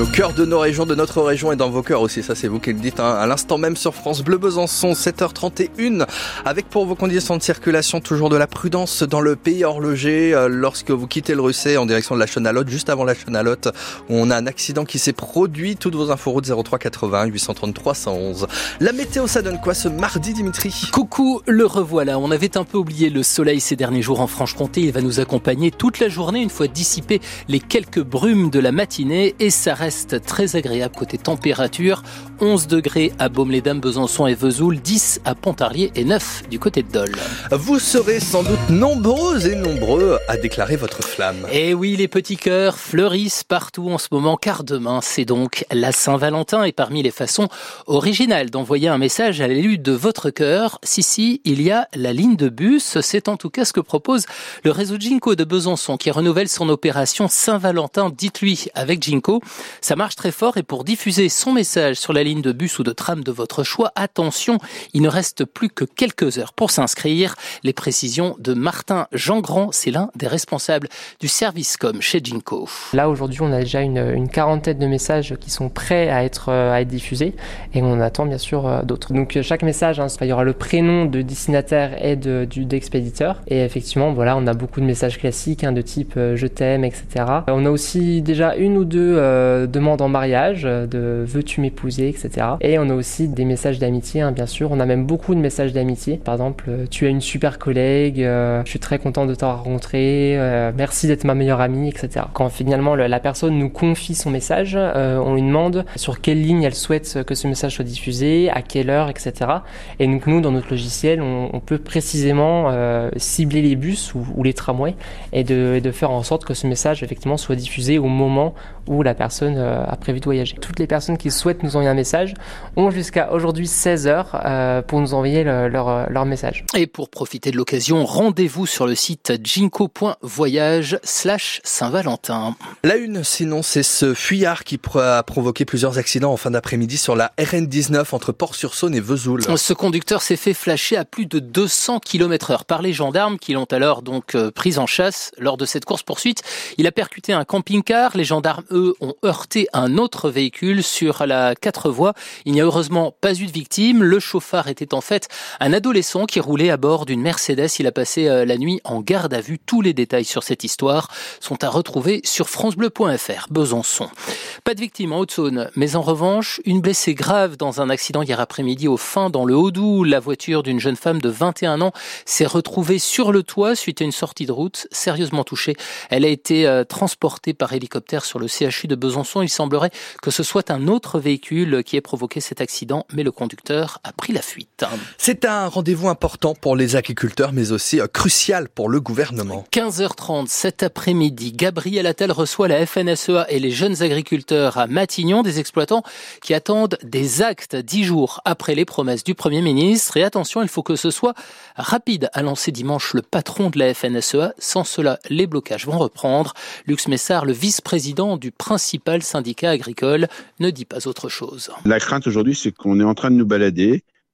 au cœur de nos régions, de notre région et dans vos cœurs aussi. Ça, c'est vous qui le dites. Hein. À l'instant même sur France Bleu Besançon, 7h31, avec pour vos conditions de circulation toujours de la prudence dans le pays horloger euh, lorsque vous quittez le Russet en direction de la Chenalotte, juste avant la Chenalotte, où on a un accident qui s'est produit. Toutes vos infos route 03 80 833 111. La météo, ça donne quoi ce mardi, Dimitri? Coucou, le revoilà. On avait un peu oublié le soleil ces derniers jours en Franche-Comté. Il va nous accompagner toute la journée une fois dissipé les quelques brumes de la matinée et ça reste très agréable côté température. 11 degrés à Baume-les-Dames, Besançon et Vesoul, 10 à Pontarlier et 9 du côté de Dole. Vous serez sans doute nombreux et nombreux à déclarer votre flamme. Et oui, les petits cœurs fleurissent partout en ce moment car demain c'est donc la Saint-Valentin et parmi les façons originales d'envoyer un message à l'élu de votre cœur, si si, il y a la ligne de bus. C'est en tout cas ce que propose le réseau Jinko de Besançon qui renouvelle son opération Saint-Valentin, dites-lui avec Jinko. Ça marche très fort et pour diffuser son message sur la ligne de bus ou de tram de votre choix, attention, il ne reste plus que quelques heures pour s'inscrire. Les précisions de Martin Jean-Grand, c'est l'un des responsables du service com chez Jinko. Là aujourd'hui, on a déjà une, quarantaine de messages qui sont prêts à être, euh, à être diffusés et on attend bien sûr euh, d'autres. Donc euh, chaque message, hein, il y aura le prénom de destinataire et du d'expéditeur et effectivement, voilà, on a beaucoup de messages classiques hein, de type je t'aime, etc. On a aussi déjà une ou deux demandes en mariage, de veux-tu m'épouser, etc. Et on a aussi des messages d'amitié, hein, bien sûr. On a même beaucoup de messages d'amitié. Par exemple, euh, tu es une super collègue, euh, je suis très content de t'avoir rencontré, euh, merci d'être ma meilleure amie, etc. Quand finalement le, la personne nous confie son message, euh, on lui demande sur quelle ligne elle souhaite que ce message soit diffusé, à quelle heure, etc. Et donc nous, dans notre logiciel, on, peut précisément euh, cibler les bus ou, les tramways et de, faire en sorte que ce message effectivement soit diffusé au moment où la personne euh, a prévu de voyager. Toutes les personnes qui souhaitent nous envoyer un message ont jusqu'à aujourd'hui 16 heures euh, pour nous envoyer le, leur, leur message. Et pour profiter de l'occasion, rendez-vous sur le site jinko.voyage slash Saint-Valentin. La une, sinon, c'est ce fuyard qui a provoqué plusieurs accidents en fin d'après-midi sur la RN19 entre Port-sur-Saône et Vesoul. Ce conducteur s'est fait flasher à plus de 200 km heure par les gendarmes qui l'ont alors donc euh, pris en chasse lors de cette course-poursuite. Il a percuté un camping-car. Les gendarmes, eux, ont heurté un autre véhicule sur la quatre voies. Il n'y a heureusement pas eu de victime. Le chauffard était en fait un adolescent qui roulait à bord d'une Mercedes. Il a passé euh, la nuit en garde à vue. Tous les détails sur cette histoire sont à retrouver sur francebleu.fr. Besançon. Pas de victime en Haute-Saône, mais en revanche, une blessée grave dans un accident hier après-midi au fin dans le Haut-Doubs. La voiture d'une jeune femme de 21 ans s'est retrouvée sur le toit suite à une sortie de route, sérieusement touchée. Elle a été euh, transportée par hélicoptère sur le CHU de Besançon. Il semblerait que ce soit un autre véhicule qui ait provoqué cet accident, mais le conducteur a pris la fuite. C'est un rendez-vous important pour les agriculteurs, mais aussi euh, crucial pour le gouvernement. 15h30 cet après-midi, Gabriel Attal reçoit la FNSEA et les jeunes agriculteurs à Matignon, des exploitants qui attendent des actes dix jours après les promesses du Premier ministre. Et attention, il faut que ce soit rapide, a lancé dimanche le patron de la FNSEA. Sans cela, les blocages vont reprendre. Lux Messard, le vice-président du principal syndicat agricole, ne dit pas autre chose. La crainte aujourd'hui, c'est qu'on est en train de nous balader.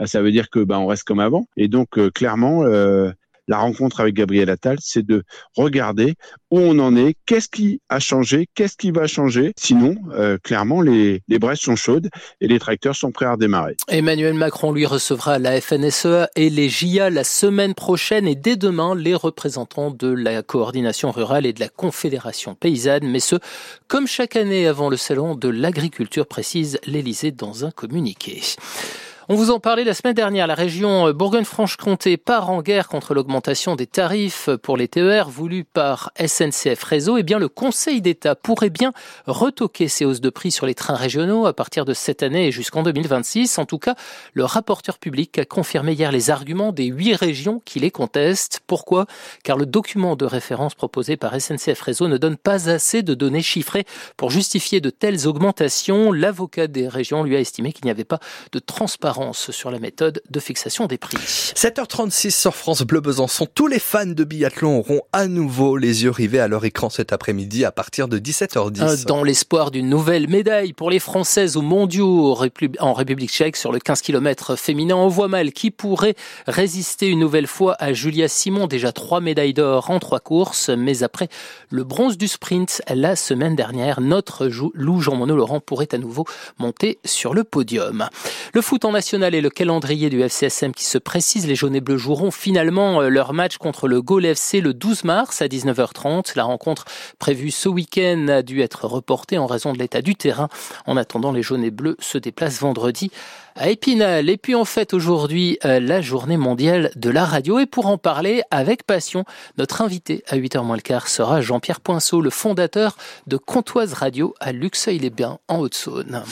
Bah, ça veut dire que bah, on reste comme avant. Et donc, euh, clairement, euh, la rencontre avec Gabriel Attal, c'est de regarder où on en est, qu'est-ce qui a changé, qu'est-ce qui va changer. Sinon, euh, clairement, les, les braises sont chaudes et les tracteurs sont prêts à redémarrer. Emmanuel Macron, lui, recevra la FNSEA et les JA la semaine prochaine et dès demain, les représentants de la coordination rurale et de la Confédération paysanne. Mais ce, comme chaque année avant le salon de l'agriculture, précise l'Élysée dans un communiqué. On vous en parlait la semaine dernière. La région Bourgogne-Franche-Comté part en guerre contre l'augmentation des tarifs pour les TER voulus par SNCF Réseau. Eh bien, le Conseil d'État pourrait bien retoquer ces hausses de prix sur les trains régionaux à partir de cette année et jusqu'en 2026. En tout cas, le rapporteur public a confirmé hier les arguments des huit régions qui les contestent. Pourquoi? Car le document de référence proposé par SNCF Réseau ne donne pas assez de données chiffrées pour justifier de telles augmentations. L'avocat des régions lui a estimé qu'il n'y avait pas de transparence sur la méthode de fixation des prix. 7h36 sur France Bleu Besançon. Tous les fans de biathlon auront à nouveau les yeux rivés à leur écran cet après-midi à partir de 17h10. Euh, dans l'espoir d'une nouvelle médaille pour les Françaises aux mondiaux en République tchèque sur le 15 km féminin, on voit mal qui pourrait résister une nouvelle fois à Julia Simon, déjà trois médailles d'or en trois courses, mais après le bronze du sprint la semaine dernière, notre loup Jean-Monod Laurent pourrait à nouveau monter sur le podium. Le foot en national et le calendrier du FCSM qui se précise, les jaunes et bleus joueront finalement euh, leur match contre le Gaulle FC le 12 mars à 19h30. La rencontre prévue ce week-end a dû être reportée en raison de l'état du terrain. En attendant, les jaunes et bleus se déplacent vendredi à Épinal. Et puis en fait aujourd'hui euh, la journée mondiale de la radio. Et pour en parler avec passion, notre invité à 8h moins le quart sera Jean-Pierre Poinceau, le fondateur de Comptoise Radio à Luxeuil-les-Bains en Haute-Saône.